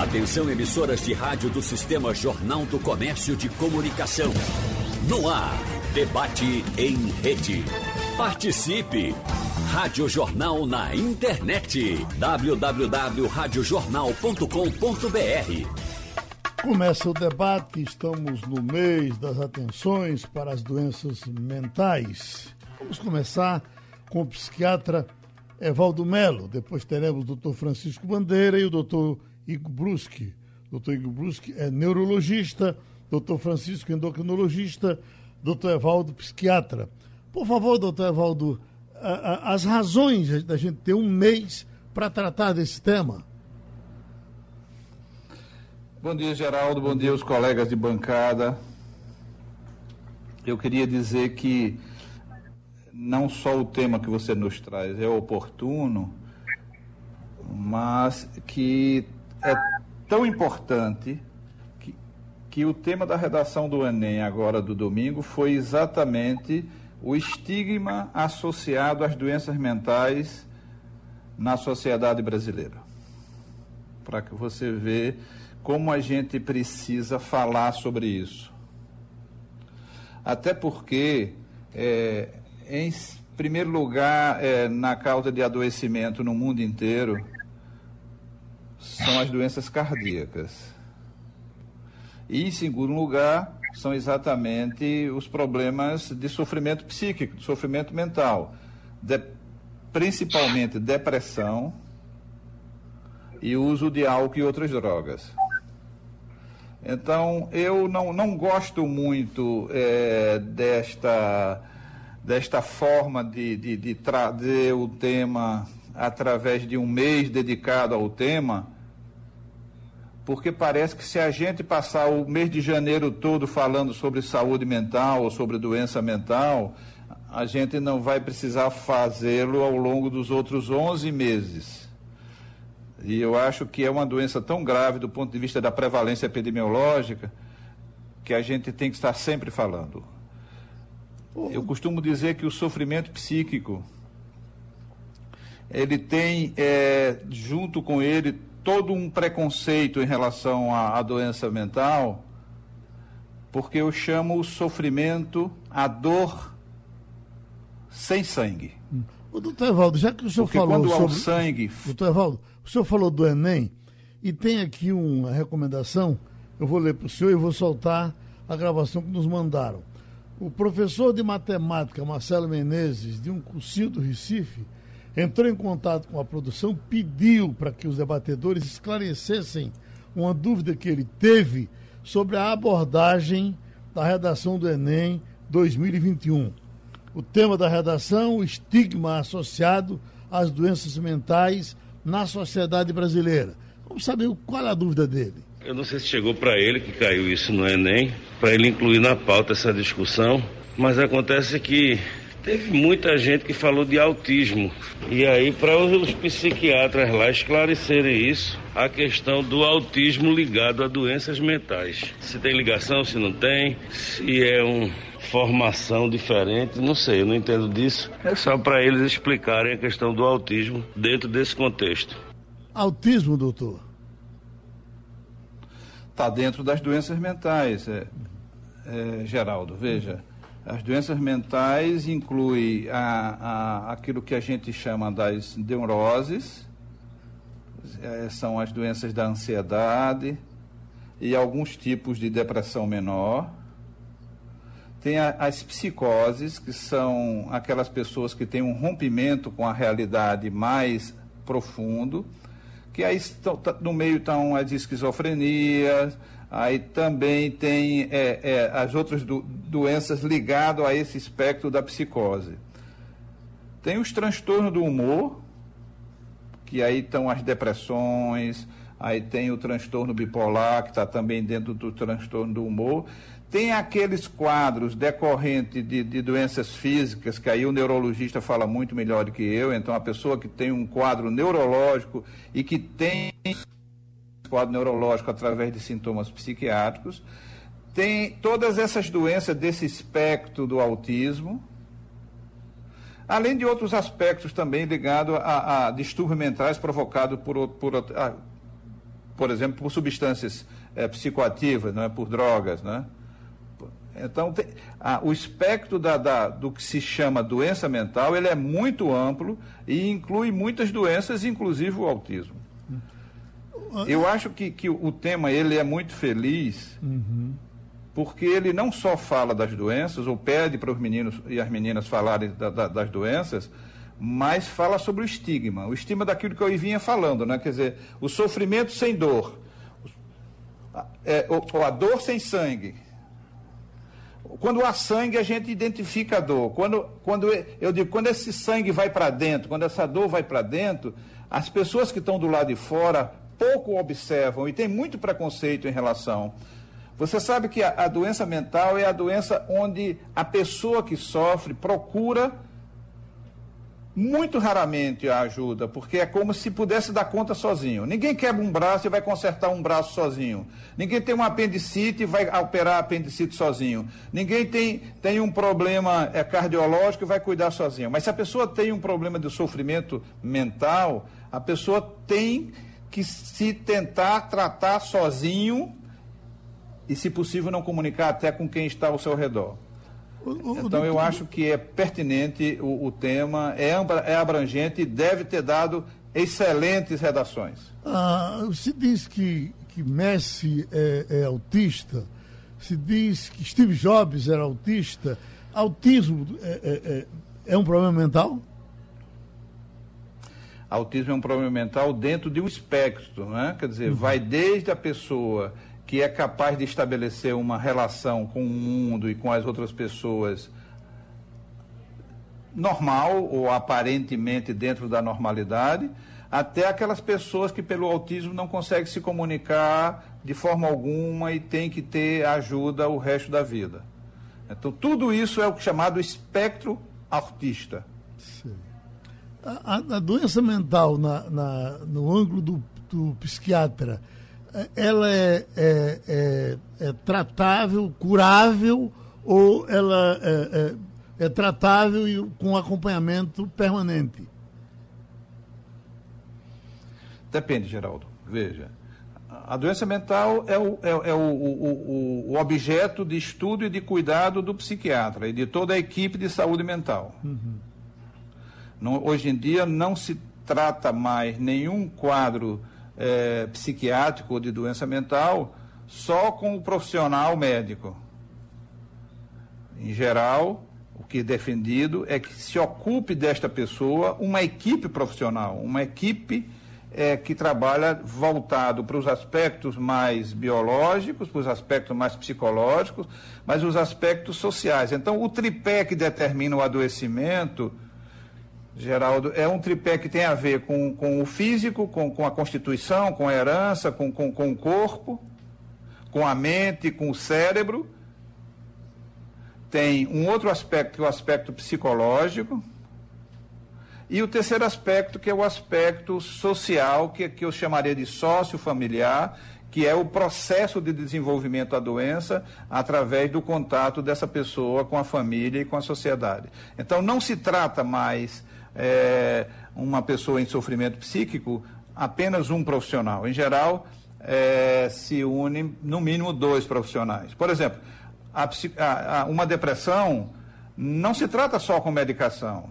Atenção emissoras de rádio do Sistema Jornal do Comércio de Comunicação. No ar, debate em rede. Participe! Rádio Jornal na internet. www.radiojornal.com.br Começa o debate, estamos no mês das atenções para as doenças mentais. Vamos começar com o psiquiatra Evaldo Melo, depois teremos o doutor Francisco Bandeira e o doutor Igor Bruschi. Doutor Igor Bruschi é neurologista, doutor Francisco endocrinologista, doutor Evaldo psiquiatra. Por favor, doutor Evaldo, as razões da gente ter um mês para tratar desse tema. Bom dia, Geraldo. Bom dia, os colegas de bancada. Eu queria dizer que não só o tema que você nos traz é oportuno, mas que é tão importante que, que o tema da redação do Enem, agora do domingo, foi exatamente o estigma associado às doenças mentais na sociedade brasileira. Para que você veja como a gente precisa falar sobre isso. Até porque é, em primeiro lugar, é, na causa de adoecimento no mundo inteiro, são as doenças cardíacas. E, em segundo lugar, são exatamente os problemas de sofrimento psíquico, de sofrimento mental, de, principalmente depressão e uso de álcool e outras drogas. Então, eu não, não gosto muito é, desta desta forma de, de, de trazer o tema através de um mês dedicado ao tema, porque parece que se a gente passar o mês de janeiro todo falando sobre saúde mental ou sobre doença mental, a gente não vai precisar fazê-lo ao longo dos outros 11 meses. E eu acho que é uma doença tão grave do ponto de vista da prevalência epidemiológica que a gente tem que estar sempre falando. Eu costumo dizer que o sofrimento psíquico ele tem é, junto com ele todo um preconceito em relação à, à, doença mental, porque eu chamo o sofrimento a dor sem sangue. O doutor Evaldo, já que o senhor porque falou quando sobre... há o sangue... Doutor Evaldo, o senhor falou do Enem e tem aqui uma recomendação, eu vou ler para o senhor e vou soltar a gravação que nos mandaram. O professor de matemática Marcelo Menezes, de um cursinho do Recife, entrou em contato com a produção, pediu para que os debatedores esclarecessem uma dúvida que ele teve sobre a abordagem da redação do Enem 2021. O tema da redação, o estigma associado às doenças mentais na sociedade brasileira. Vamos saber qual é a dúvida dele. Eu não sei se chegou para ele que caiu isso no Enem, para ele incluir na pauta essa discussão, mas acontece que teve muita gente que falou de autismo. E aí, para os psiquiatras lá esclarecerem isso, a questão do autismo ligado a doenças mentais. Se tem ligação, se não tem, se é uma formação diferente, não sei, eu não entendo disso. É só para eles explicarem a questão do autismo dentro desse contexto. Autismo, doutor? está dentro das doenças mentais, é, é, Geraldo. Veja, as doenças mentais incluem a, a, aquilo que a gente chama das neuroses, é, são as doenças da ansiedade e alguns tipos de depressão menor. Tem a, as psicoses, que são aquelas pessoas que têm um rompimento com a realidade mais profundo que aí tá, no meio estão as esquizofrenias, aí também tem é, é, as outras do, doenças ligadas a esse espectro da psicose. Tem os transtornos do humor, que aí estão as depressões, aí tem o transtorno bipolar, que está também dentro do transtorno do humor. Tem aqueles quadros decorrentes de, de, doenças físicas, que aí o neurologista fala muito melhor do que eu. Então, a pessoa que tem um quadro neurológico e que tem quadro neurológico através de sintomas psiquiátricos, tem todas essas doenças desse espectro do autismo, além de outros aspectos também ligados a, a distúrbios mentais provocados por, por, a, por exemplo, por substâncias é, psicoativas, não é? por drogas. Né? Então, tem, ah, o espectro da, da, do que se chama doença mental ele é muito amplo e inclui muitas doenças, inclusive o autismo. Eu acho que, que o tema ele é muito feliz, uhum. porque ele não só fala das doenças, ou pede para os meninos e as meninas falarem da, da, das doenças, mas fala sobre o estigma. O estigma daquilo que eu vinha falando, né? quer dizer, o sofrimento sem dor, é, ou, ou a dor sem sangue. Quando há sangue, a gente identifica a dor. Quando, quando eu digo, quando esse sangue vai para dentro, quando essa dor vai para dentro, as pessoas que estão do lado de fora pouco observam e tem muito preconceito em relação. Você sabe que a, a doença mental é a doença onde a pessoa que sofre procura muito raramente a ajuda, porque é como se pudesse dar conta sozinho. Ninguém quebra um braço e vai consertar um braço sozinho. Ninguém tem um apendicite e vai operar apendicite sozinho. Ninguém tem, tem um problema é, cardiológico e vai cuidar sozinho. Mas se a pessoa tem um problema de sofrimento mental, a pessoa tem que se tentar tratar sozinho e, se possível, não comunicar até com quem está ao seu redor. Então, eu acho que é pertinente o, o tema, é, é abrangente e deve ter dado excelentes redações. Ah, se diz que, que Messi é, é, autista, se diz que Steve Jobs era autista. Autismo é, é, é, é um problema mental? Autismo é um problema mental dentro de um espectro, né? quer dizer, uhum. vai desde a pessoa que é capaz de estabelecer uma relação com o mundo e com as outras pessoas normal ou aparentemente dentro da normalidade, até aquelas pessoas que pelo autismo não conseguem se comunicar de forma alguma e tem que ter ajuda o resto da vida. Então, tudo isso é o chamado espectro autista. Sim. A, a, doença mental na, na, no ângulo do, do psiquiatra, é, ela é, é, é, é, tratável, curável ou ela é, é, é tratável e com acompanhamento permanente? Depende, Geraldo. Veja, a doença mental é, o, é, é o, o, o, objeto de estudo e de cuidado do psiquiatra e de toda a equipe de saúde mental. Uhum. Não, hoje em dia não se trata mais nenhum quadro é, psiquiátrico ou de doença mental só com o profissional médico. Em geral, o que é defendido é que se ocupe desta pessoa uma equipe profissional, uma equipe é, que trabalha voltado para os aspectos mais biológicos, para os aspectos mais psicológicos, mas os aspectos sociais. Então, o tripé que determina o adoecimento Geraldo, é um tripé que tem a ver com, com o físico, com, com a constituição, com a herança, com, com, com o corpo, com a mente, com o cérebro. Tem um outro aspecto, que é o aspecto psicológico. E o terceiro aspecto, que é o aspecto social, que, que eu chamaria de sócio-familiar, que é o processo de desenvolvimento da doença através do contato dessa pessoa com a família e com a sociedade. Então, não se trata mais é, uma pessoa em sofrimento psíquico, apenas um profissional. Em geral, é, se une no mínimo dois profissionais. Por exemplo, a, a, uma depressão não se trata só com medicação.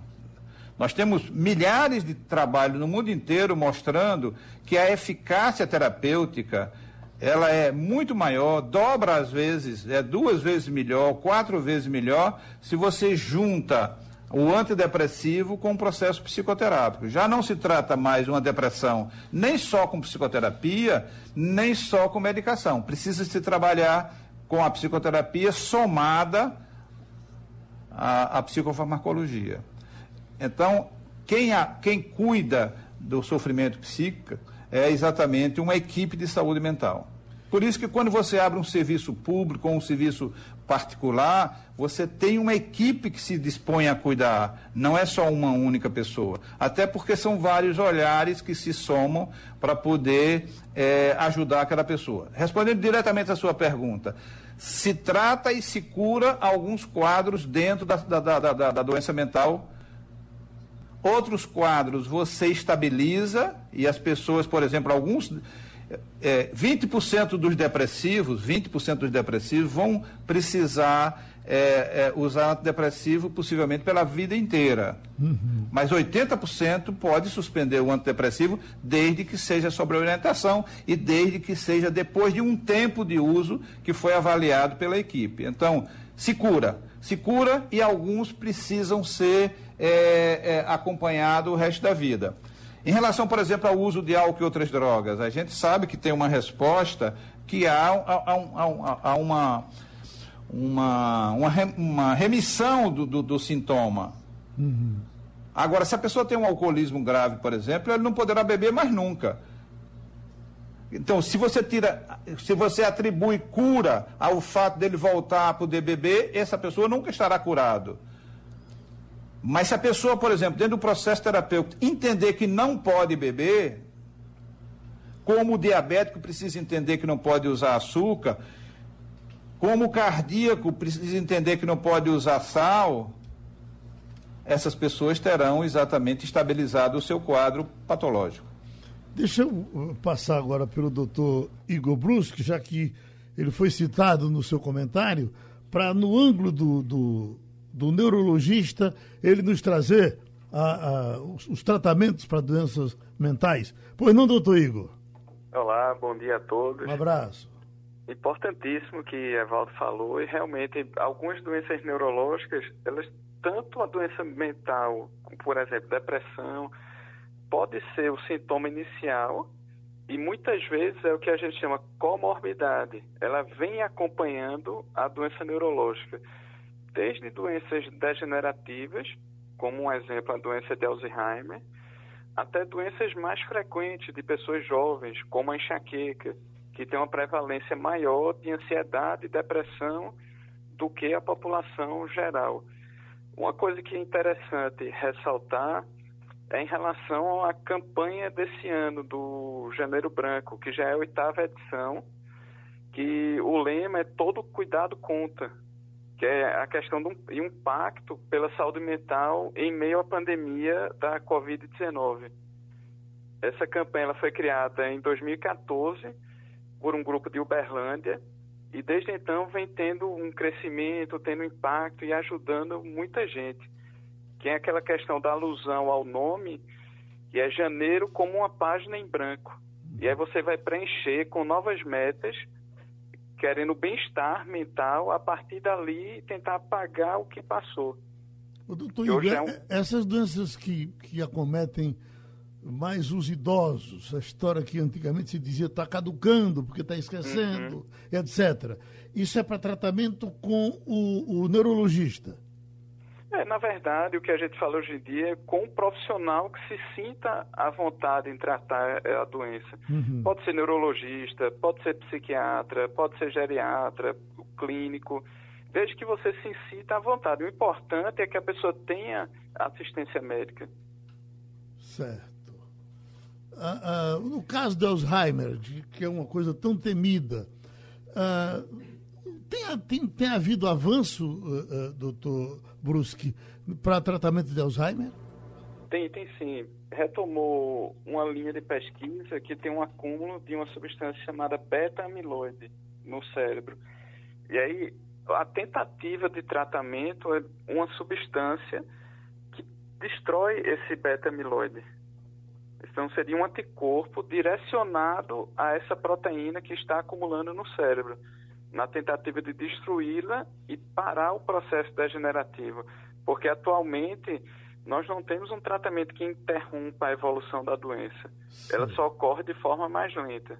Nós temos milhares de trabalhos no mundo inteiro mostrando que a eficácia terapêutica ela é muito maior, dobra às vezes, é duas vezes melhor, quatro vezes melhor, se você junta o antidepressivo com o processo psicoterápico. Já não se trata mais uma depressão nem só com psicoterapia, nem só com medicação. Precisa se trabalhar com a psicoterapia somada à, à psicofarmacologia. Então, quem, a, quem cuida do sofrimento psíquico é exatamente uma equipe de saúde mental. Por isso que quando você abre um serviço público ou um serviço particular, você tem uma equipe que se dispõe a cuidar, não é só uma única pessoa. Até porque são vários olhares que se somam para poder é, ajudar aquela pessoa. Respondendo diretamente à sua pergunta, se trata e se cura alguns quadros dentro da, da, da, da, da doença mental. Outros quadros você estabiliza e as pessoas, por exemplo, alguns é, 20% dos depressivos, 20% dos depressivos vão precisar é, é, usar antidepressivo possivelmente pela vida inteira. Uhum. Mas 80% pode suspender o antidepressivo desde que seja sobre orientação e desde que seja depois de um tempo de uso que foi avaliado pela equipe. Então, se cura. Se cura e alguns precisam ser é, é, acompanhados o resto da vida. Em relação, por exemplo, ao uso de álcool e outras drogas, a gente sabe que tem uma resposta que há, há, há, há uma, uma, uma, remissão do, do, do sintoma. Uhum. Agora, se a pessoa tem um alcoolismo grave, por exemplo, ele não poderá beber mais nunca. Então, se você tira, se você atribui cura ao fato dele voltar a poder beber, essa pessoa nunca estará curado. Mas se a pessoa, por exemplo, dentro do processo terapêutico, entender que não pode beber, como o diabético precisa entender que não pode usar açúcar, como o cardíaco precisa entender que não pode usar sal, essas pessoas terão exatamente estabilizado o seu quadro patológico. Deixa eu uh, passar agora pelo doutor Igor Brusque, já que ele foi citado no seu comentário, para no ângulo do, do do neurologista, ele nos trazer a, a, os, os, tratamentos para doenças mentais. Pois não, doutor Igor? Olá, bom dia a todos. Um abraço. Importantíssimo que Evaldo falou, e realmente algumas doenças neurológicas, elas, tanto a doença mental, por exemplo, depressão, pode ser o sintoma inicial e muitas vezes é o que a gente chama comorbidade. Ela vem acompanhando a doença neurológica desde doenças degenerativas, como um exemplo a doença de Alzheimer, até doenças mais frequentes de pessoas jovens, como a enxaqueca, que tem uma prevalência maior de ansiedade e depressão do que a população geral. Uma coisa que é interessante ressaltar é em relação à campanha desse ano do Janeiro Branco, que já é a oitava edição, que o lema é todo cuidado conta, que é a questão do impacto pela saúde mental em meio à pandemia da Covid-19. Essa campanha foi criada em 2014 por um grupo de Uberlândia e desde então vem tendo um crescimento, tendo impacto e ajudando muita gente. Que é aquela questão da alusão ao nome, que é janeiro como uma página em branco. E aí você vai preencher com novas metas querendo bem-estar mental, a partir dali tentar apagar o que passou. O doutor Igor, é um... essas doenças que, que acometem mais os idosos, a história que antigamente se dizia está caducando porque está esquecendo, uhum. etc. Isso é para tratamento com o, o neurologista. É, na verdade, o que a gente fala hoje em dia é com um profissional que se sinta à vontade em tratar é, a doença. Uhum. Pode ser neurologista, pode ser psiquiatra, pode ser geriatra, clínico, desde que você se sinta à vontade. O importante é que a pessoa tenha assistência médica. Certo. Ah, ah, no caso de Alzheimer, que é uma coisa tão temida, ah, tem, tem, tem havido avanço, uh, uh, doutor Bruschi, para tratamento de Alzheimer? Tem, tem sim. Retomou uma linha de pesquisa que tem um acúmulo de uma substância chamada beta-amiloide no cérebro. E aí, a tentativa de tratamento é uma substância que destrói esse beta-amiloide. Então, seria um anticorpo direcionado a essa proteína que está acumulando no cérebro na tentativa de destruí-la e parar o processo degenerativo. Porque atualmente nós não temos um tratamento que interrompa a evolução da doença. Certo. Ela só ocorre de forma mais lenta.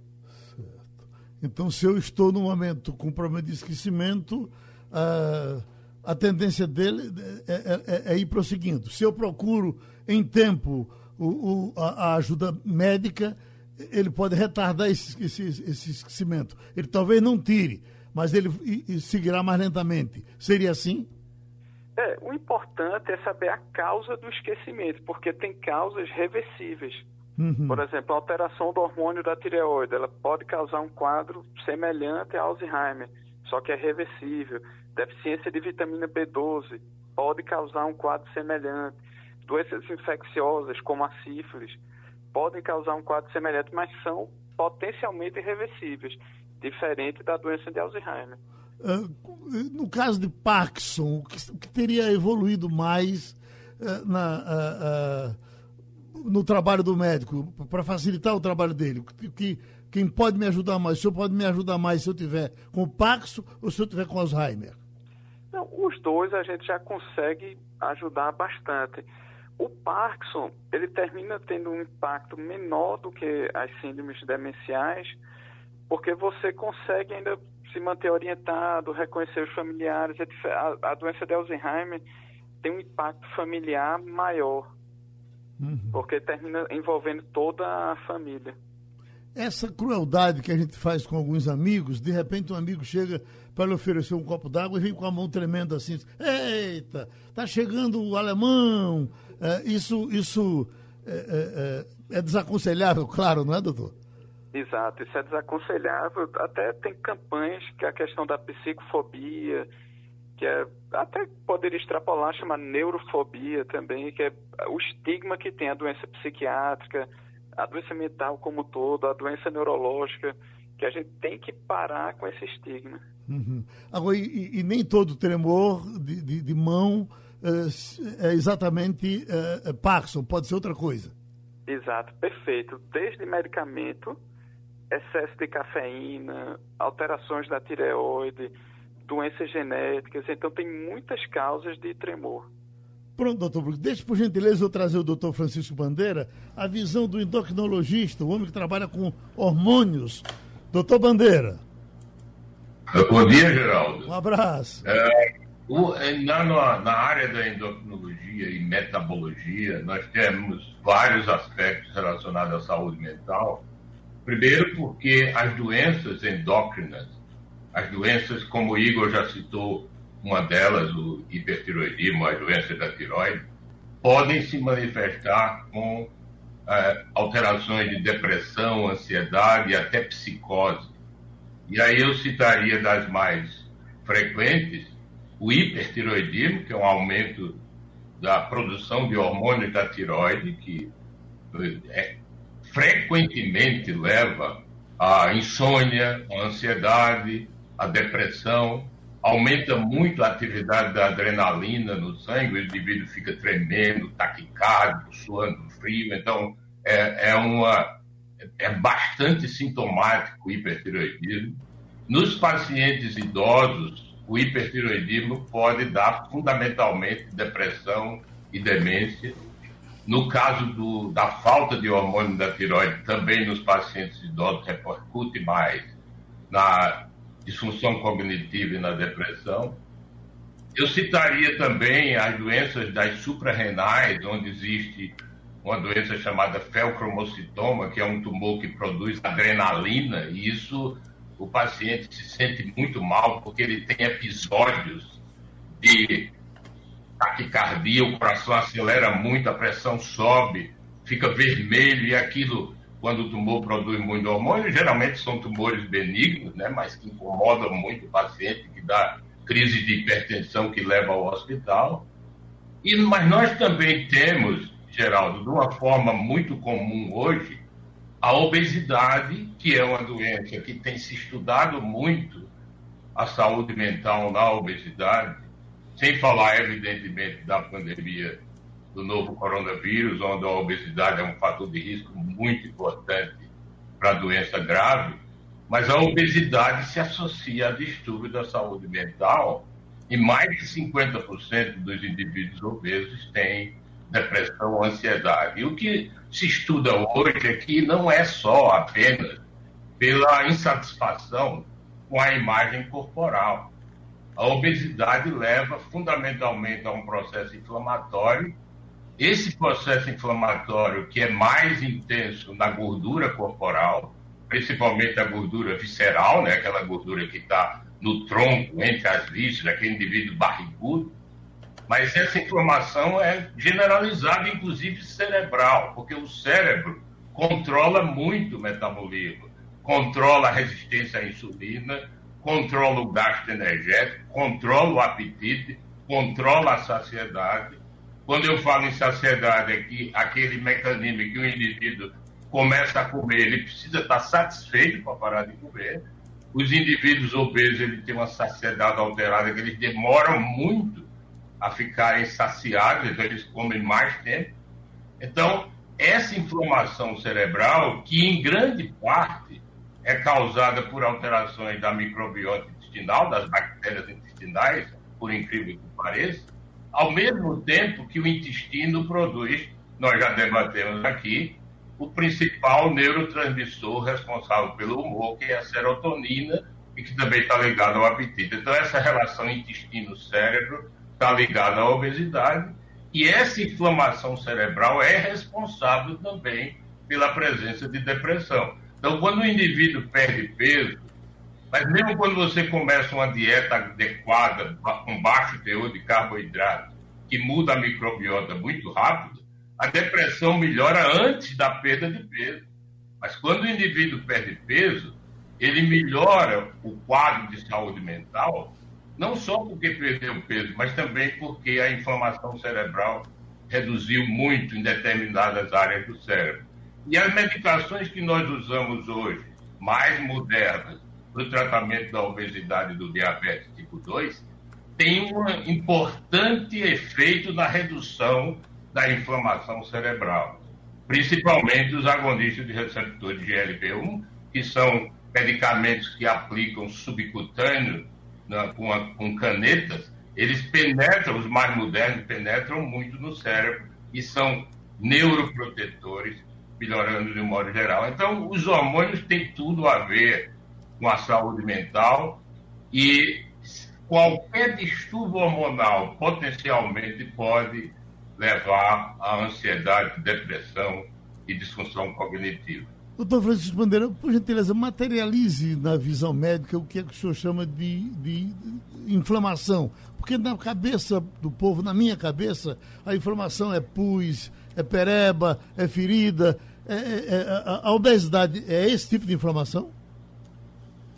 Certo. Então, se eu estou no momento com problema de esquecimento, uh, a tendência dele é, é, é, é, ir prosseguindo. Se eu procuro em tempo o, o, a, a ajuda médica, ele pode retardar esse, esse, esse esquecimento. Ele talvez não tire, mas ele seguirá mais lentamente. Seria assim? É, o importante é saber a causa do esquecimento, porque tem causas reversíveis. Uhum. Por exemplo, a alteração do hormônio da tireoide, ela pode causar um quadro semelhante a Alzheimer, só que é reversível. Deficiência de vitamina B12 pode causar um quadro semelhante. Doenças infecciosas, como a sífilis, podem causar um quadro semelhante, mas são potencialmente irreversíveis, diferente da doença de Alzheimer. Uh, no caso de Parkinson, o que, o que teria evoluído mais uh, na, uh, no trabalho do médico, para facilitar o trabalho dele? Que, que, quem pode me ajudar mais? O senhor pode me ajudar mais se eu tiver com Parkinson ou se eu tiver com Alzheimer? Não, os dois a gente já consegue ajudar bastante. O Parkinson, ele termina tendo um impacto menor do que as síndromes demenciais, porque você consegue ainda se manter orientado, reconhecer os familiares. É a, a doença de Alzheimer tem um impacto familiar maior, uhum. porque termina envolvendo toda a família essa crueldade que a gente faz com alguns amigos, de repente um amigo chega para lhe oferecer um copo d'água e vem com a mão tremenda assim, eita, tá chegando o alemão. É, isso isso é, é, é, desaconselhável, claro, não é, doutor? Exato, isso é desaconselhável. Até tem campanhas que a questão da psicofobia, que é até poderia extrapolar, chama neurofobia também, que é o estigma que tem a doença psiquiátrica, a doença mental como todo, a doença neurológica, que a gente tem que parar com esse estigma. Uhum. Agora, e, e, nem todo tremor de, de, de mão é, é exatamente é, Parkinson, pode ser outra coisa. Exato, perfeito. Desde medicamento, excesso de cafeína, alterações da tireoide, doenças genéticas, então tem muitas causas de tremor. Pronto, doutor Bruno. Deixe, por gentileza, eu trazer o doutor Francisco Bandeira, a visão do endocrinologista, o homem que trabalha com hormônios. Doutor Bandeira. Bom dia, Geraldo. Um abraço. É, o, é, na, na, área da endocrinologia e metabologia, nós temos vários aspectos relacionados à saúde mental. Primeiro, porque as doenças endócrinas, as doenças, como o Igor já citou, uma delas, o hipertiroidismo, a doença da tiroide, podem se manifestar com é, alterações de depressão, ansiedade e até psicose. E aí eu citaria das mais frequentes o hipertiroidismo, que é um aumento da produção de hormônio da tiroide, que é, frequentemente leva à insônia, à ansiedade, à depressão, aumenta muito a atividade da adrenalina no sangue, o indivíduo fica tremendo, taquicárdico, suando frio, então é, é, uma, é bastante sintomático o hipertiroidismo. Nos pacientes idosos, o hipertiroidismo pode dar fundamentalmente depressão e demência. No caso do, da falta de hormônio da tiroide, também nos pacientes idosos repercute mais na disfunção cognitiva e na depressão. Eu citaria também as doenças das suprarrenais, onde existe uma doença chamada felcromocitoma, que é um tumor que produz adrenalina, e isso o paciente se sente muito mal porque ele tem episódios de taquicardia, o coração acelera muito, a pressão sobe, fica vermelho e aquilo quando o tumor produz muito hormônio, geralmente são tumores benignos, né, mas que incomodam muito o paciente, que dá crise de hipertensão que leva ao hospital. E, mas nós também temos, Geraldo, de uma forma muito comum hoje, a obesidade, que é uma doença que tem se estudado muito a saúde mental na obesidade, sem falar, evidentemente, da pandemia do novo coronavírus, onde a obesidade é um fator de risco muito importante para doença grave, mas a obesidade se associa a distúrbio da saúde mental e mais de 50% dos indivíduos obesos têm depressão ansiedade. E o que se estuda hoje é que não é só apenas pela insatisfação com a imagem corporal. A obesidade leva fundamentalmente a um processo inflamatório. Esse processo inflamatório, que é mais intenso na gordura corporal, principalmente a gordura visceral, né, aquela gordura que está no tronco, entre as vísceras, aquele indivíduo barrigudo, mas essa inflamação é generalizada, inclusive cerebral, porque o cérebro controla muito o metabolismo, controla a resistência à insulina, controla o gasto energético, controla o apetite, controla a saciedade quando eu falo em saciedade, é que aquele mecanismo que o indivíduo começa a comer, ele precisa estar satisfeito para parar de comer. Os indivíduos obesos ele têm uma saciedade alterada, que eles demoram muito a ficarem saciados, então eles comem mais tempo. Então, essa inflamação cerebral, que em grande parte é causada por alterações da microbiota intestinal, das bactérias intestinais, por incrível que pareça, ao mesmo tempo que o intestino produz, nós já debatemos aqui, o principal neurotransmissor responsável pelo humor, que é a serotonina, e que também está ligado ao apetite. Então, essa relação intestino-cérebro está ligada à obesidade, e essa inflamação cerebral é responsável também pela presença de depressão. Então, quando o indivíduo perde peso, mas mesmo quando você começa uma dieta adequada, com baixo teor de carboidrato, que muda a microbiota muito rápido, a depressão melhora antes da perda de peso. Mas quando o indivíduo perde peso, ele melhora o quadro de saúde mental, não só porque perdeu peso, mas também porque a inflamação cerebral reduziu muito em determinadas áreas do cérebro. E as medicações que nós usamos hoje, mais modernas, para o tratamento da obesidade e do diabetes tipo 2 tem um importante efeito na redução da inflamação cerebral, principalmente os agonistas de receptores de GLP-1, que são medicamentos que aplicam subcutâneo com, a, com canetas, eles penetram, os mais modernos penetram muito no cérebro e são neuroprotetores, melhorando de um modo geral. Então, os hormônios têm tudo a ver com a saúde mental e qualquer distúrbio hormonal potencialmente pode levar à ansiedade, depressão e disfunção cognitiva. Doutor Francisco Bandeira, por gentileza, materialize na visão médica o que, é que o senhor chama de, de inflamação. Porque na cabeça do povo, na minha cabeça, a inflamação é pus, é pereba, é ferida. É, é, é a, a obesidade é esse tipo de inflamação?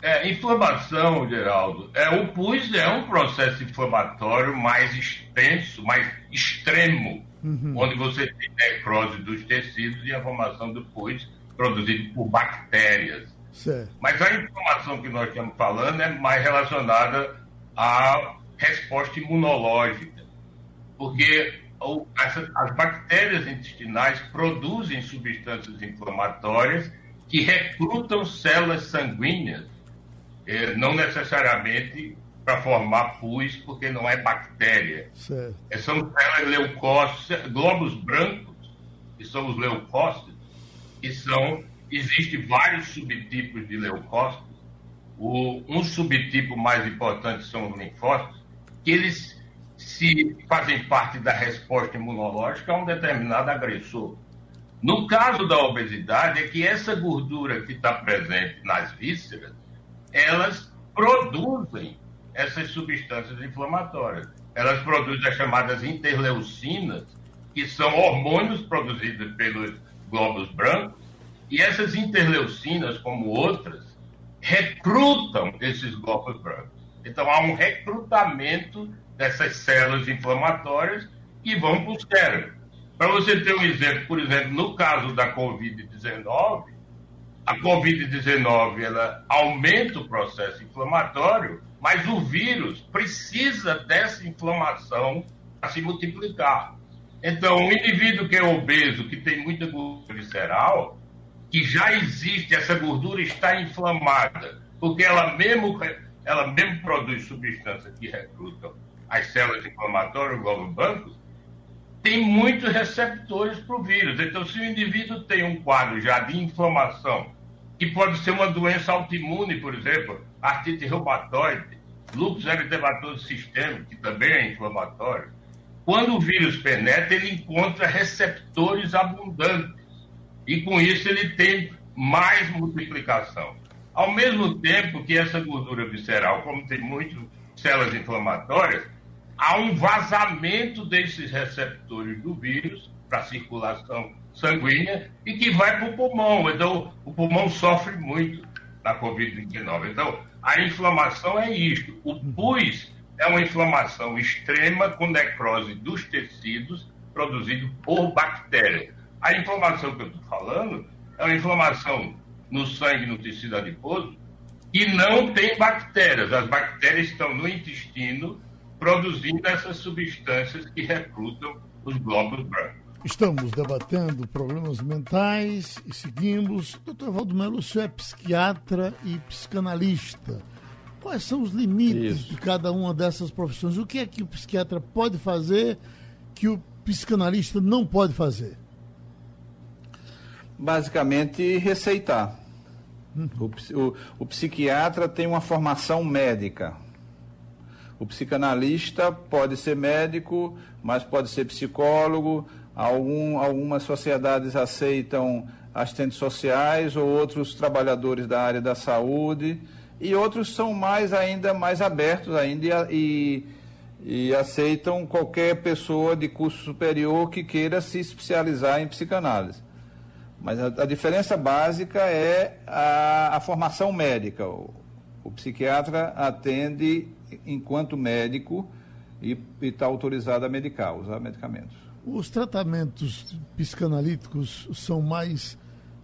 É, inflamação, Geraldo, é, o pus é um processo inflamatório mais extenso, mais extremo, uhum. onde você tem necrose dos tecidos e a formação do pus produzido por bactérias. Certo. Mas a inflamação que nós estamos falando é mais relacionada à resposta imunológica, porque as bactérias intestinais produzem substâncias inflamatórias que recrutam células sanguíneas é, não necessariamente para formar pus, porque não é bactéria. Certo. É, são células leucócitas, globos brancos, que são os leucócitos, que são, existem vários subtipos de leucócitos. O, um subtipo mais importante são os linfócitos, que eles se fazem parte da resposta imunológica a um determinado agressor. No caso da obesidade, é que essa gordura que está presente nas vísceras, elas produzem essas substâncias inflamatórias. Elas produzem as chamadas interleucinas, que são hormônios produzidos pelos glóbulos brancos, e essas interleucinas, como outras, recrutam esses glóbulos brancos. Então há um recrutamento dessas células inflamatórias que vão para o cérebro. Para você ter um exemplo, por exemplo, no caso da Covid-19, a Covid-19 ela aumenta o processo inflamatório, mas o vírus precisa dessa inflamação para se multiplicar. Então, um indivíduo que é obeso, que tem muita gordura visceral, que já existe, essa gordura está inflamada, porque ela mesmo, ela mesmo produz substâncias que recrutam as células inflamatórias, o glóbulo branco, tem muitos receptores para o vírus. Então, se o indivíduo tem um quadro já de inflamação, que pode ser uma doença autoimune, por exemplo, artrite reumatoide, lúpus eritematoso sistêmico, que também é inflamatório, quando o vírus penetra, ele encontra receptores abundantes. E com isso ele tem mais multiplicação. Ao mesmo tempo que essa gordura visceral, como tem muitas células inflamatórias, há um vazamento desses receptores do vírus para a circulação sanguínea e que vai para o pulmão. Então, o pulmão sofre muito na Covid-19. Então, a inflamação é isto. O pus é uma inflamação extrema com necrose dos tecidos produzido por bactérias. A inflamação que eu estou falando é uma inflamação no sangue, no tecido adiposo, e não tem bactérias. As bactérias estão no intestino produzindo essas substâncias que recrutam os glóbulos brancos. Estamos debatendo problemas mentais e seguimos. Doutor Evaldo Melo, o senhor é psiquiatra e psicanalista. Quais são os limites Isso. de cada uma dessas profissões? O que é que o psiquiatra pode fazer que o psicanalista não pode fazer? Basicamente, receitar. Hum. O, o, o psiquiatra tem uma formação médica. O psicanalista pode ser médico, mas pode ser psicólogo, Algum, algumas sociedades aceitam assistentes sociais ou outros trabalhadores da área da saúde e outros são mais ainda mais abertos ainda e, e aceitam qualquer pessoa de curso superior que queira se especializar em psicanálise. Mas a, a diferença básica é a, a formação médica. O, psiquiatra atende enquanto médico e está autorizado a medicar, usar medicamentos. Os tratamentos psicanalíticos são mais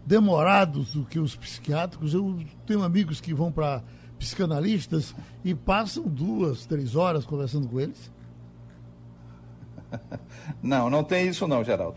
demorados do que os psiquiátricos. Eu tenho amigos que vão para psicanalistas e passam duas, três horas conversando com eles. Não, não tem isso não, Geraldo.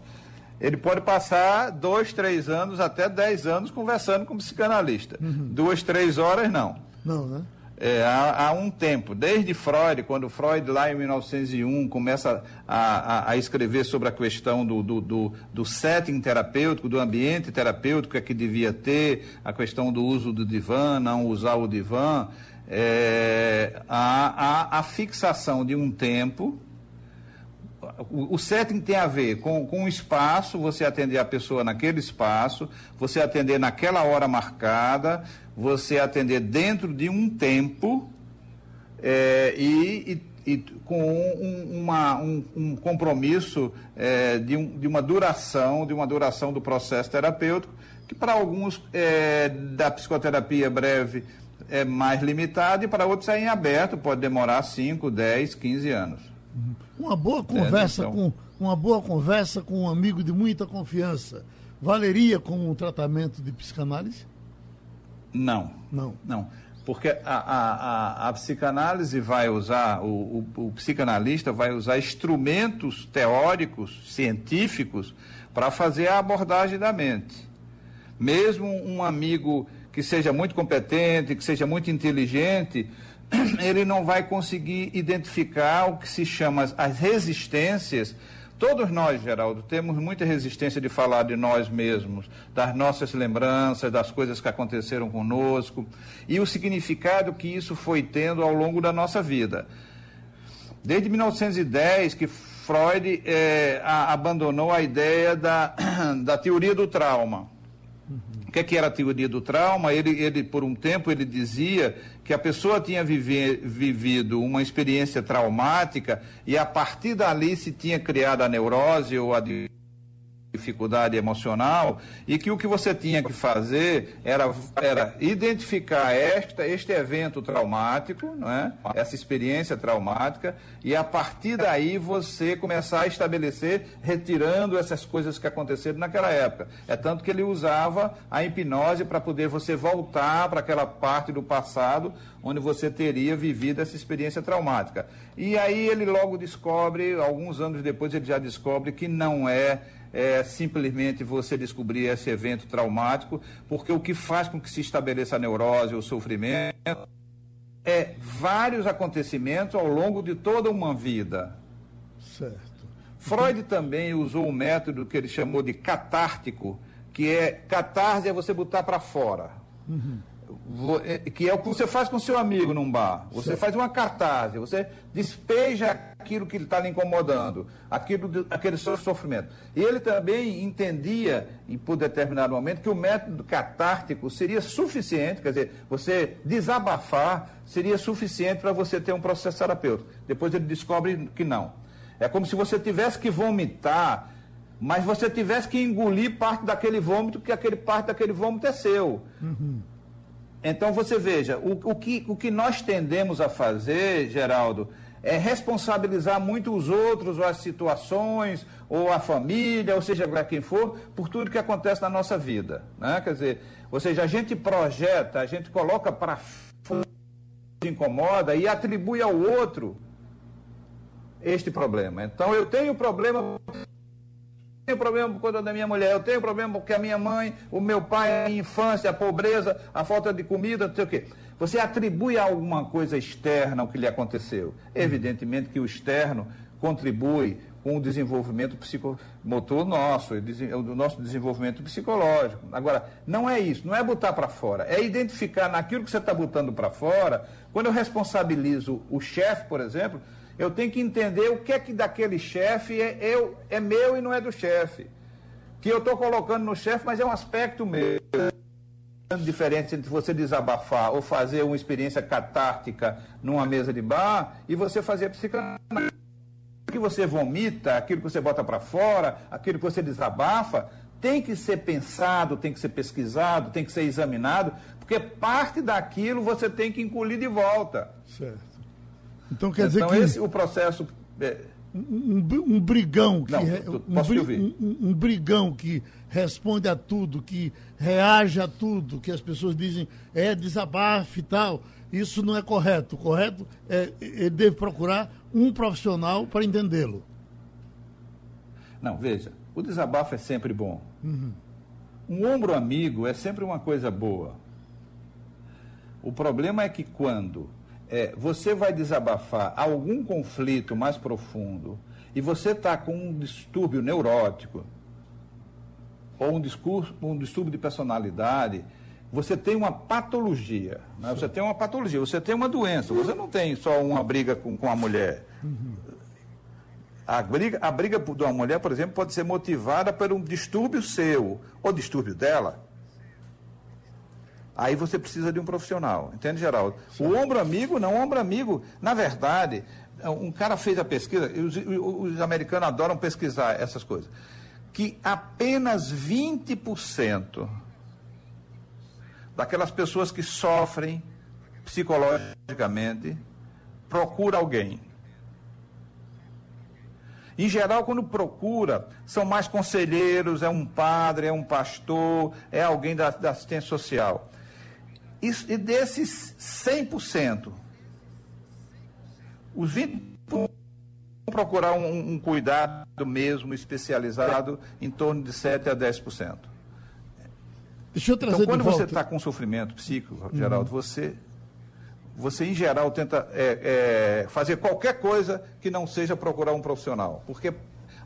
Ele pode passar dois, três anos, até dez anos conversando com um psicanalista. Uhum. Duas, três horas, não. Não, né? é, há, há, um tempo, desde Freud, quando Freud, lá em 1901, começa a, a, a escrever sobre a questão do, do, do, do, setting terapêutico, do ambiente terapêutico é que devia ter, a questão do uso do divã, não usar o divã, é, a, a, fixação de um tempo. O, o setting tem a ver com, com o espaço, você atender a pessoa naquele espaço, você atender naquela hora marcada, você atender dentro de um tempo é, e, e, e, com um, uma, um, um compromisso é, de, um, de, uma duração, de uma duração do processo terapêutico, que para alguns é, da psicoterapia breve é mais limitado e para outros é em aberto, pode demorar 5, 10, 15 anos. Uma boa conversa então... com uma boa conversa com um amigo de muita confiança valeria como um tratamento de psicanálise? Não. Não. Não. Porque a, a, a, a psicanálise vai usar, o, o, o psicanalista vai usar instrumentos teóricos, científicos, para fazer a abordagem da mente. Mesmo um amigo que seja muito competente, que seja muito inteligente, ele não vai conseguir identificar o que se chama as resistências Todos nós, Geraldo, temos muita resistência de falar de nós mesmos, das nossas lembranças, das coisas que aconteceram conosco e o significado que isso foi tendo ao longo da nossa vida. Desde 1910 que Freud é, a, abandonou a ideia da, da teoria do trauma. O que, é que era a teoria do trauma? Ele, ele, por um tempo, ele dizia que a pessoa tinha vive, vivido uma experiência traumática e a partir dali se tinha criado a neurose ou a dificuldade emocional e que o que você tinha que fazer era, era identificar esta, este evento traumático, não é? essa experiência traumática, e a partir daí você começar a estabelecer, retirando essas coisas que aconteceram naquela época. É tanto que ele usava a hipnose para poder você voltar para aquela parte do passado onde você teria vivido essa experiência traumática. E aí ele logo descobre, alguns anos depois ele já descobre que não é é, simplesmente você descobrir esse evento traumático, porque o que faz com que se estabeleça a neurose ou sofrimento é vários acontecimentos ao longo de toda uma vida. Certo. Freud também usou um método que ele chamou de catártico, que é catarse é você botar para fora. Uhum. É, que é o que você faz com seu amigo num bar. Você certo. faz uma cartaz, você despeja aquilo que está lhe incomodando, aquilo, aquele seu sofrimento. E ele também entendia, e por determinado momento, que o método catártico seria suficiente, quer dizer, você desabafar seria suficiente para você ter um processo terapêutico. Depois ele descobre que não. É como se você tivesse que vomitar, mas você tivesse que engolir parte daquele vômito, porque aquele parte daquele vômito é seu. Uhum. Então você veja, o, o, que, o que nós tendemos a fazer, Geraldo, é responsabilizar muito os outros, ou as situações, ou a família, ou seja, quem for, por tudo que acontece na nossa vida. Né? Quer dizer, ou seja, a gente projeta, a gente coloca para incomoda e atribui ao outro este problema. Então, eu tenho problema tenho problema por conta da minha mulher, eu tenho problema porque a minha mãe, o meu pai, a minha infância, a pobreza, a falta de comida, não sei o quê. Você atribui alguma coisa externa ao que lhe aconteceu. Evidentemente que o externo contribui com o desenvolvimento psicomotor nosso, o nosso desenvolvimento psicológico. Agora, não é isso, não é botar para fora, é identificar naquilo que você está botando para fora. Quando eu responsabilizo o chefe, por exemplo, eu tenho que entender o que é que daquele chefe é, eu, é meu e não é do chefe. Que eu estou colocando no chefe, mas é um aspecto meu diferente entre você desabafar ou fazer uma experiência catártica numa mesa de bar e você fazer psicanálise. Que você vomita, aquilo que você bota para fora, aquilo que você desabafa, tem que ser pensado, tem que ser pesquisado, tem que ser examinado, porque parte daquilo você tem que engolir de volta. Certo. Então quer dizer então, que. esse o processo. É, um, um, brigão que Não, um, te ouvir. um- um brigão que responde a tudo, que reage a tudo, que as pessoas dizem é desabafe e tal. Isso não é correto. O correto é ele deve procurar um profissional para entendê-lo. Não, veja, o desabafo é sempre bom. Um ombro amigo é sempre uma coisa boa. O problema é que quando é, você vai desabafar algum conflito mais profundo e você está com um distúrbio neurótico ou um, discurso, um distúrbio de personalidade, você tem uma patologia. né? Você tem uma patologia, você tem uma doença. Você não tem só uma briga com, com a mulher. A briga, a briga de uma mulher, por exemplo, pode ser motivada por um distúrbio seu ou distúrbio dela. Aí você precisa de um profissional, entende, Geraldo? O ombro amigo, não, o ombro amigo, na verdade, um cara fez a pesquisa, e os, os americanos adoram pesquisar essas coisas, que apenas 20% daquelas pessoas que sofrem psicologicamente procura alguém. Em geral, quando procura, são mais conselheiros, é um padre, é um pastor, é alguém da, da assistência social. E desses 100%, os 20% vão procurar um, um cuidado mesmo especializado em torno de 7 a 10%. Deixa eu trazer Então, quando você está com sofrimento psíquico, Geraldo, você, você em geral tenta é, é, fazer qualquer coisa que não seja procurar um profissional. Porque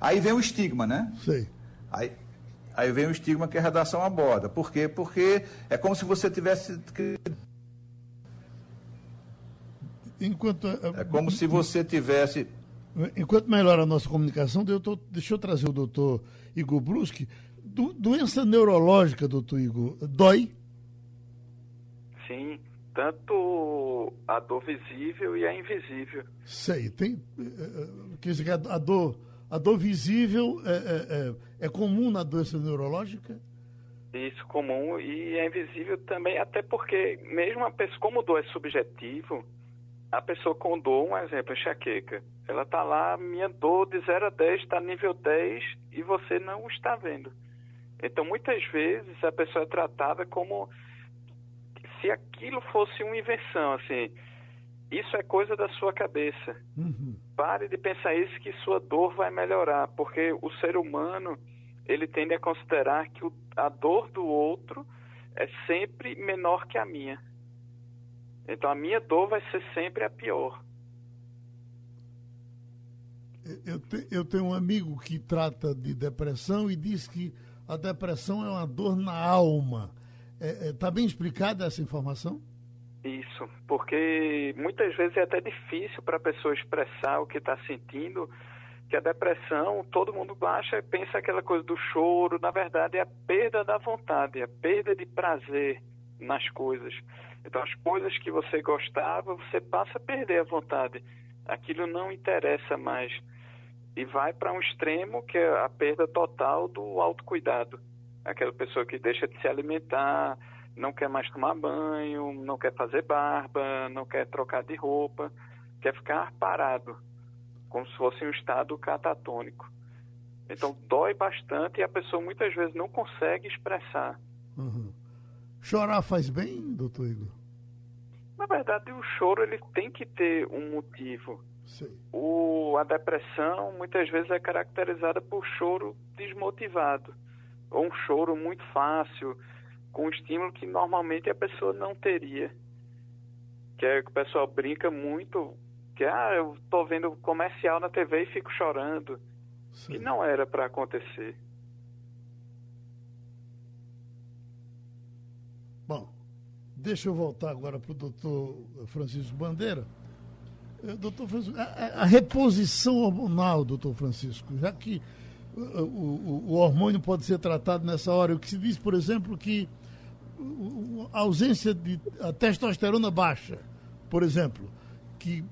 aí vem o estigma, né? Sei. Aí, aí vem o estigma que a redação aborda. Por quê? Porque é como se você tivesse. Enquanto, É como se você tivesse. Enquanto melhora a nossa comunicação, eu tô- deixa eu trazer o doutor Igor Bruschi. Do- doença neurológica, doutor Igor, dói? Sim, tanto a dor visível e a invisível. Sei. Tem, eh, eh, quer dizer a dor, a dor visível é, é- é- é comum na doença neurológica? Isso comum e é invisível também, até porque mesmo a pessoa, como dor é subjetivo, a pessoa com dor, um exemplo, enxaqueca, ela está lá, minha dor de 0 a 10 está nível 10 e você não está vendo. Então, muitas vezes a pessoa é tratada como se aquilo fosse uma invenção, assim, isso é coisa da sua cabeça. Uhum. Pare de pensar isso que sua dor vai melhorar, porque o ser humano ele tende a considerar que o- a dor do outro é sempre menor que a minha. Então a minha dor vai ser sempre a pior. Eu, te- eu tenho um amigo que trata de depressão e diz que a depressão é uma dor na alma. Está bem explicada essa informação? Isso, porque muitas vezes é até difícil para a pessoa expressar o que está sentindo, que a depressão, todo mundo acha, pensa aquela coisa do choro, na verdade é a perda da vontade, a perda de prazer nas coisas. Então as coisas que você gostava, você passa a perder a vontade. Aquilo não interessa mais. E vai para um extremo que é a perda total do autocuidado. Aquela pessoa que deixa de se alimentar, não quer mais tomar banho, não quer fazer barba, não quer trocar de roupa, que é ficar parado, como se fosse um estado catatônico. Então dói bastante e a pessoa muitas vezes não consegue expressar. Uhum. Chorar faz bem, doutor Igor? Na verdade, o choro ele tem que ter um motivo. O, a depressão muitas vezes é caracterizada por choro desmotivado, ou um choro muito fácil, com um estímulo que normalmente a pessoa não teria. Que é que o pessoal brinca muito, que ah, eu estou vendo comercial na TV e fico chorando. Sim. Que não era para acontecer. Bom, deixa eu voltar agora para o doutor Francisco Bandeira. Eh, doutor Francisco, a, a, reposição hormonal, doutor Francisco, já que o, o, o, hormônio pode ser tratado nessa hora, o que se diz, por exemplo, que a ausência de a testosterona baixa, por exemplo, que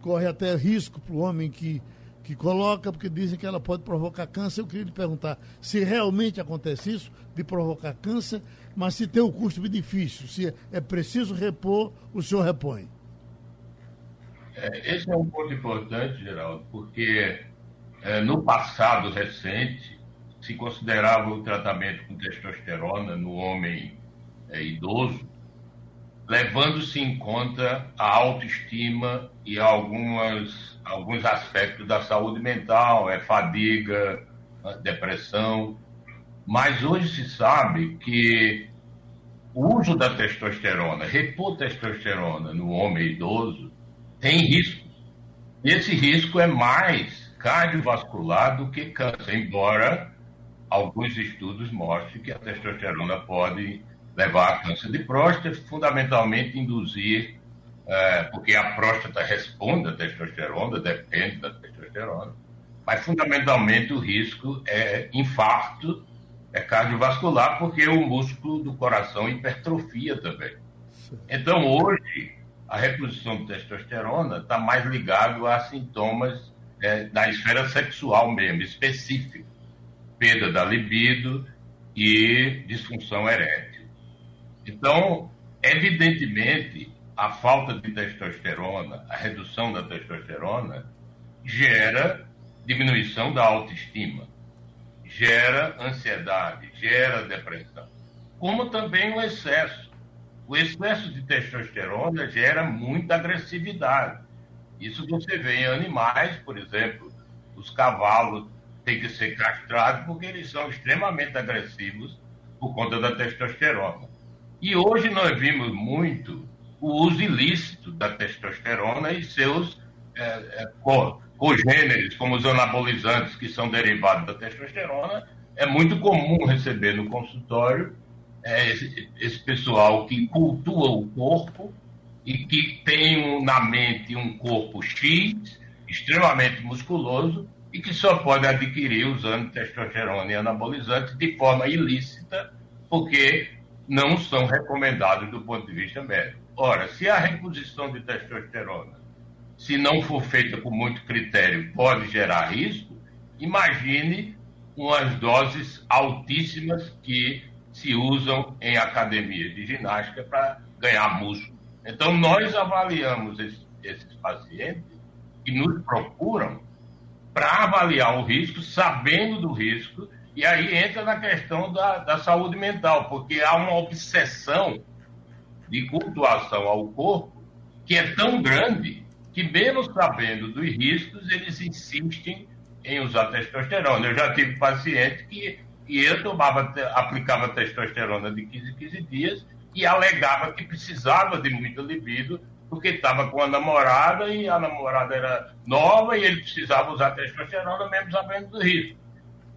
corre até risco para o homem que que coloca, porque dizem que ela pode provocar câncer. Eu queria lhe perguntar se realmente acontece isso, de provocar câncer, mas se tem o custo-benefício, se é preciso repor, o senhor repõe. É, esse é um ponto importante, Geraldo, porque é, no passado recente se considerava o tratamento com testosterona no homem é, idoso levando-se em conta a autoestima e algumas, alguns aspectos da saúde mental, é fadiga, depressão. Mas hoje se sabe que o uso da testosterona, repor testosterona no homem idoso, tem riscos. E esse risco é mais cardiovascular do que câncer, embora alguns estudos mostrem que a testosterona pode levar a câncer de próstata, fundamentalmente induzir, é, porque a próstata responde à testosterona, depende da testosterona, mas fundamentalmente o risco é infarto, é cardiovascular, porque o músculo do coração hipertrofia também. Então, hoje, a reposição de testosterona está mais ligado a sintomas é, da esfera sexual mesmo, específico. Perda da libido e disfunção erétil. Então, evidentemente, a falta de testosterona, a redução da testosterona, gera diminuição da autoestima, gera ansiedade, gera depressão, como também o excesso. O excesso de testosterona gera muita agressividade. Isso você vê em animais, por exemplo, os cavalos têm que ser castrados porque eles são extremamente agressivos por conta da testosterona. E hoje nós vimos muito o uso ilícito da testosterona e seus é, é, cogêneres, como os anabolizantes que são derivados da testosterona. É muito comum receber no consultório é, esse, esse, pessoal que cultua o corpo e que tem na mente um corpo X, extremamente musculoso, e que só pode adquirir usando testosterona e anabolizantes de forma ilícita, porque não são recomendados do ponto de vista médico. Ora, se a reposição de testosterona, se não for feita com muito critério, pode gerar risco, imagine umas doses altíssimas que se usam em academias de ginástica para ganhar músculo. Então, nós avaliamos esses pacientes que nos procuram para avaliar o risco, sabendo do risco e aí entra na questão da, da saúde mental, porque há uma obsessão de cultuação ao corpo que é tão grande que, mesmo sabendo dos riscos, eles insistem em usar testosterona. Eu já tive paciente que, que eu tomava, aplicava testosterona de 15 em 15 dias e alegava que precisava de muita libido porque estava com a namorada e a namorada era nova e ele precisava usar testosterona mesmo sabendo do risco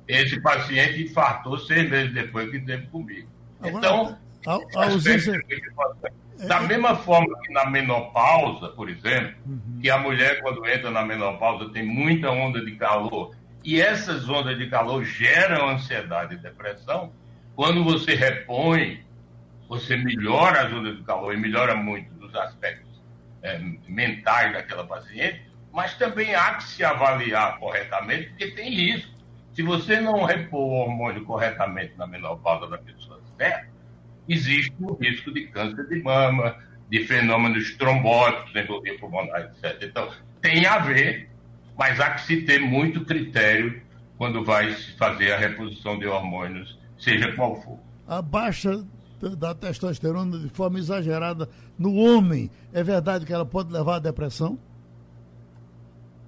esse paciente infartou seis meses depois que teve comigo. Então, a, a ausência... da mesma forma que na menopausa, por exemplo, uhum. que a mulher, quando entra na menopausa, tem muita onda de calor, e essas ondas de calor geram ansiedade e depressão, quando você repõe, você melhora as ondas de calor e melhora muito dos aspectos é, mentais daquela paciente, mas também há que se avaliar corretamente, porque tem risco. Se você não repor o hormônio corretamente na menopausa da pessoa certa, existe o risco de câncer de mama, de fenômenos trombóticos, embolia pulmonar, etc. Então, tem a ver, mas há que se ter muito critério quando vai se fazer a reposição de hormônios, seja qual for. A baixa da testosterona de forma exagerada no homem, é verdade que ela pode levar à depressão?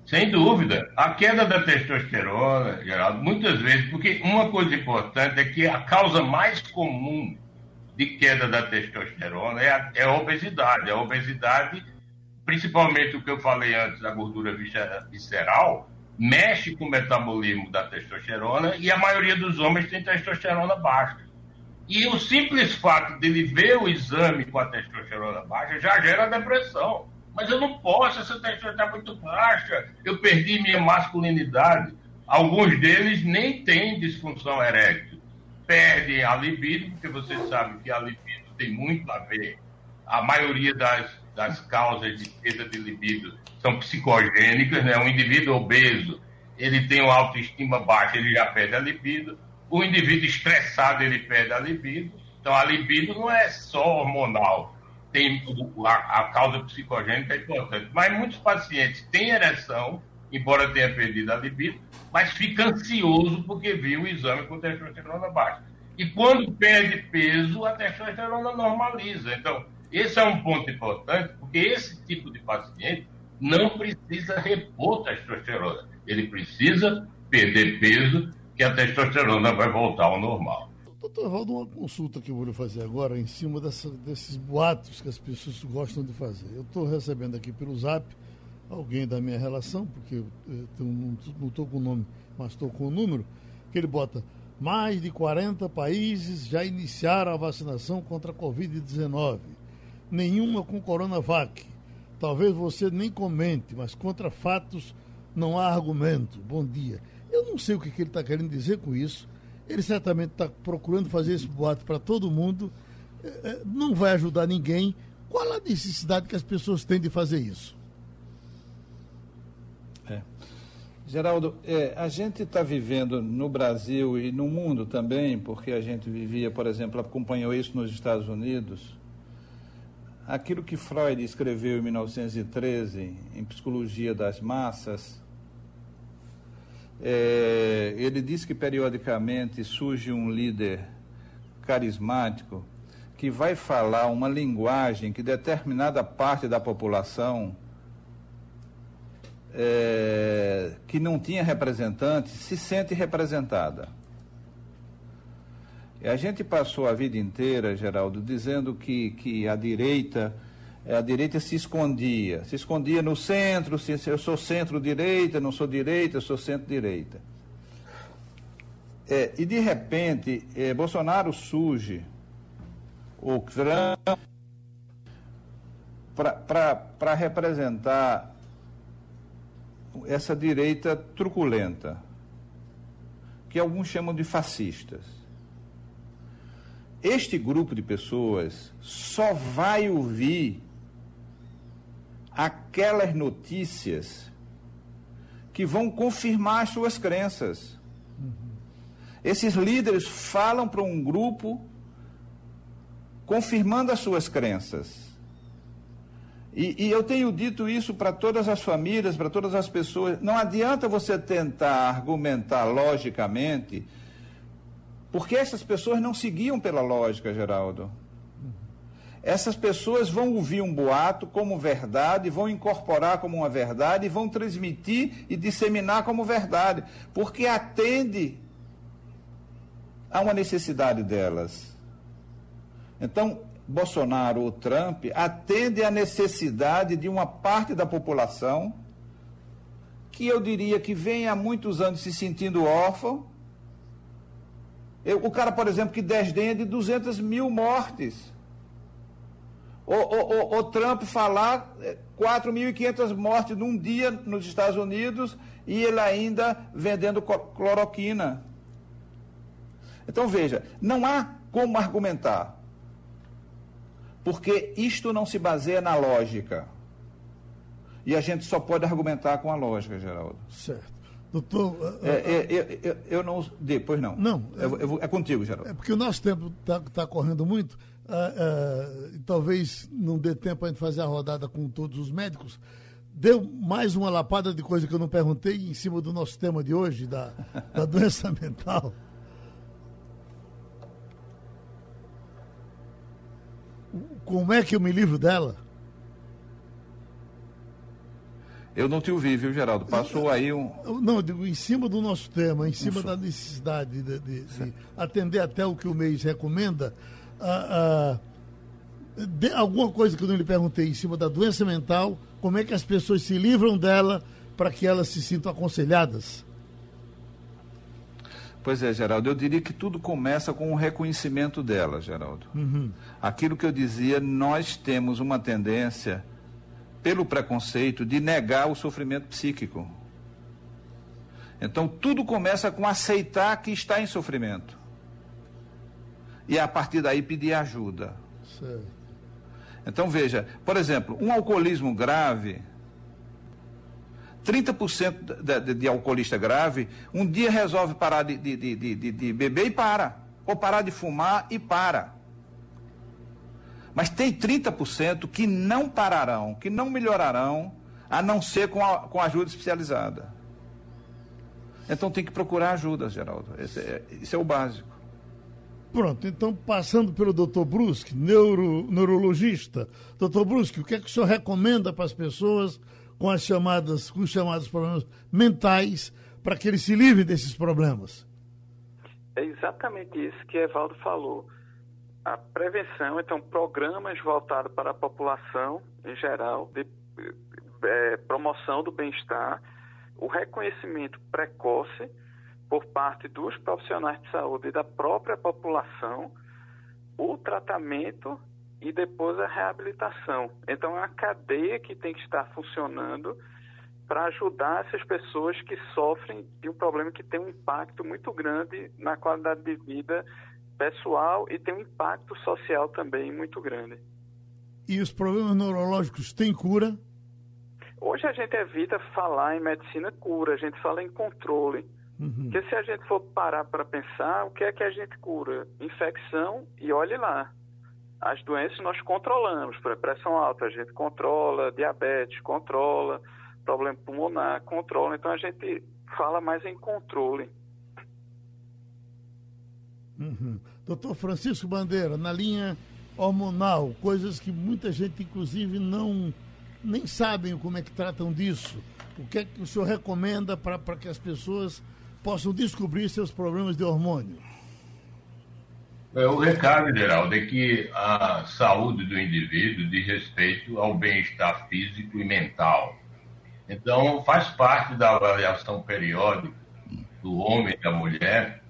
Sem dúvida. A queda da testosterona, Geraldo, muitas vezes, porque uma coisa importante é que a causa mais comum de queda da testosterona é a, é a obesidade. A obesidade, principalmente o que eu falei antes, a gordura visceral, mexe com o metabolismo da testosterona e a maioria dos homens tem testosterona baixa. E o simples fato de ele ver o exame com a testosterona baixa já gera depressão. Mas eu não posso, essa testosterona está muito baixa, eu perdi minha masculinidade. Alguns deles nem têm disfunção erétil. Perdem a libido, porque você sabe que a libido tem muito a ver. A maioria das, das causas de perda de libido são psicogênicas, né? Um indivíduo obeso, ele tem uma autoestima baixa, ele já perde a libido. O indivíduo estressado, ele perde a libido. Então, a libido não é só hormonal, tem a, a causa psicogênica é importante. Mas muitos pacientes têm ereção, embora tenha perdido a libido, mas fica ansioso porque viu o exame com testosterona baixa. E quando perde peso, a testosterona normaliza. Então, esse é um ponto importante, porque esse tipo de paciente não precisa repor testosterona. Ele precisa perder peso, que a testosterona vai voltar ao normal. Doutor Valdo, uma consulta que eu vou lhe fazer agora em cima dessa, desses boatos que as pessoas gostam de fazer. Eu estou recebendo aqui pelo zap alguém da minha relação, porque eu, eu não estou com o nome, mas estou com o número, que ele bota mais de 40 países já iniciaram a vacinação contra a Covid-19. Nenhuma com Coronavac. Talvez você nem comente, mas contra fatos não há argumento. Bom dia. Eu não sei o que, que ele está querendo dizer com isso. Ele certamente está procurando fazer esse boato para todo mundo. É, é, não vai ajudar ninguém. Qual a necessidade que as pessoas têm de fazer isso? É. Geraldo, é, a gente está vivendo no Brasil e no mundo também, porque a gente vivia, por exemplo, acompanhou isso nos Estados Unidos Aquilo que Freud escreveu em 1913, em Psicologia das Massas, é, ele diz que periodicamente surge um líder carismático que vai falar uma linguagem que determinada parte da população é, que não tinha representante se sente representada. A gente passou a vida inteira, Geraldo, dizendo que, que a direita a direita se escondia, se escondia no centro, se, eu sou centro-direita, não sou direita, eu sou centro-direita. É, e de repente, é, Bolsonaro surge, o Trump, para representar essa direita truculenta, que alguns chamam de fascistas. Este grupo de pessoas só vai ouvir aquelas notícias que vão confirmar as suas crenças. Esses líderes falam para um grupo confirmando as suas crenças. E, e eu tenho dito isso para todas as famílias, para todas as pessoas. Não adianta você tentar argumentar logicamente porque essas pessoas não seguiam pela lógica, Geraldo. Essas pessoas vão ouvir um boato como verdade, vão incorporar como uma verdade vão transmitir e disseminar como verdade, porque atende a uma necessidade delas. Então, Bolsonaro ou Trump atende à necessidade de uma parte da população que eu diria que vem há muitos anos se sentindo órfão eu, o cara, por exemplo, que desdenha de 200 mil mortes. O, o, o, o Trump falar 4.500 é, mortes num dia nos Estados Unidos e ele ainda vendendo cloroquina. Então veja, não há como argumentar. Porque isto não se baseia na lógica. E a gente só pode argumentar com a lógica, Geraldo. Certo. Doutor. É, é, é, eu não. Depois não. Não. é contigo, Geraldo. É porque o nosso tempo está tá correndo muito. Ah, ah, talvez não dê tempo a gente fazer a rodada com todos os médicos. Deu mais uma lapada de coisa que eu não perguntei em cima do nosso tema de hoje, da, da doença mental. Como é que eu me livro dela? Eu não te ouvi, viu, Geraldo? Passou aí um. Não, digo, em cima do nosso tema, em cima Isso. da necessidade de, de, de, atender até o que o mês recomenda, ah, ah, de, alguma coisa que eu não lhe perguntei em cima da doença mental, como é que as pessoas se livram dela para que elas se sintam aconselhadas? Pois é, Geraldo, eu diria que tudo começa com o reconhecimento dela, Geraldo. Uhum. Aquilo que eu dizia, nós temos uma tendência pelo preconceito de negar o sofrimento psíquico. Então tudo começa com aceitar que está em sofrimento. E a partir daí pedir ajuda. Certo. Então veja, por exemplo, um alcoolismo grave, 30% de, de, de, alcoolista grave, um dia resolve parar de, de, beber e para. Ou parar de fumar e para. Mas tem 30% que não pararão, que não melhorarão, a não ser com, a, com ajuda especializada. Então tem que procurar ajuda, Geraldo. Esse é, esse é o básico. Pronto, então passando pelo doutor Brusque, neuro, neurologista. Doutor Brusque, o que é que o senhor recomenda para as pessoas com as chamadas, com os chamados problemas mentais, para que eles se livrem desses problemas? É exatamente isso que Evaldo falou a prevenção, então, programas voltados para a população em geral, de é, promoção do bem-estar, o reconhecimento precoce por parte dos profissionais de saúde e da própria população, o tratamento e depois a reabilitação. Então, é a cadeia que tem que estar funcionando para ajudar essas pessoas que sofrem de um problema que tem um impacto muito grande na qualidade de vida pessoal e tem um impacto social também muito grande. E os problemas neurológicos têm cura? Hoje a gente evita falar em medicina cura, a gente fala em controle. Uhum. Porque se a gente for parar para pensar, o que é que a gente cura? Infecção e olhe lá. As doenças nós controlamos, pressão alta a gente controla, diabetes controla, problema pulmonar controla. Então a gente fala mais em controle. Uhum. Doutor Francisco Bandeira, na linha hormonal, coisas que muita gente, inclusive, não nem sabem como é que tratam disso. O que é que o senhor recomenda para que as pessoas possam descobrir seus problemas de hormônio? É, o recado, Geraldo, é que a saúde do indivíduo diz respeito ao bem-estar físico e mental. Então, faz parte da avaliação periódica do homem e da mulher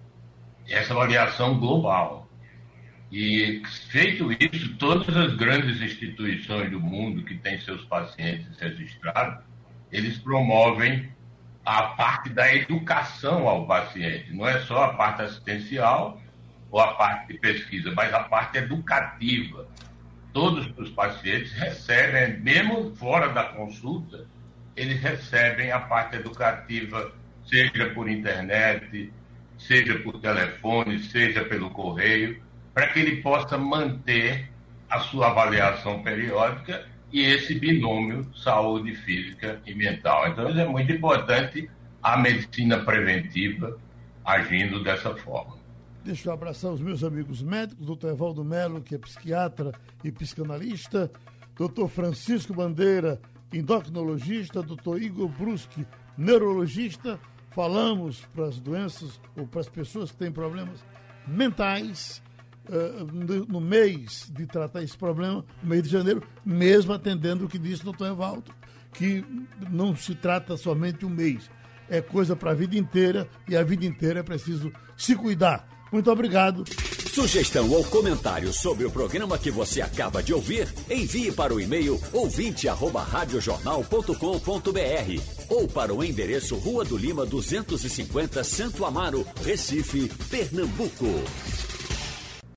essa avaliação global. E, feito isso, todas as grandes instituições do mundo que têm seus pacientes registrados, eles promovem a parte da educação ao paciente. Não é só a parte assistencial ou a parte de pesquisa, mas a parte educativa. Todos os pacientes recebem, mesmo fora da consulta, eles recebem a parte educativa, seja por internet, seja por telefone, seja pelo correio, para que ele possa manter a sua avaliação periódica e esse binômio saúde física e mental. Então, é muito importante a medicina preventiva agindo dessa forma. Deixa eu abraçar os meus amigos médicos, doutor Evaldo Melo, que é psiquiatra e psicanalista, doutor Francisco Bandeira, endocrinologista, doutor Igor Bruschi, neurologista, falamos para as doenças ou para as pessoas que têm problemas mentais no, mês de tratar esse problema, no mês de janeiro, mesmo atendendo o que disse o doutor Evaldo, que não se trata somente um mês, é coisa para a vida inteira e a vida inteira é preciso se cuidar. Muito obrigado. Sugestão ou comentário sobre o programa que você acaba de ouvir, envie para o e-mail ouvinte@radiojornal.com.br ou para o endereço Rua do Lima 250, Santo Amaro, Recife, Pernambuco.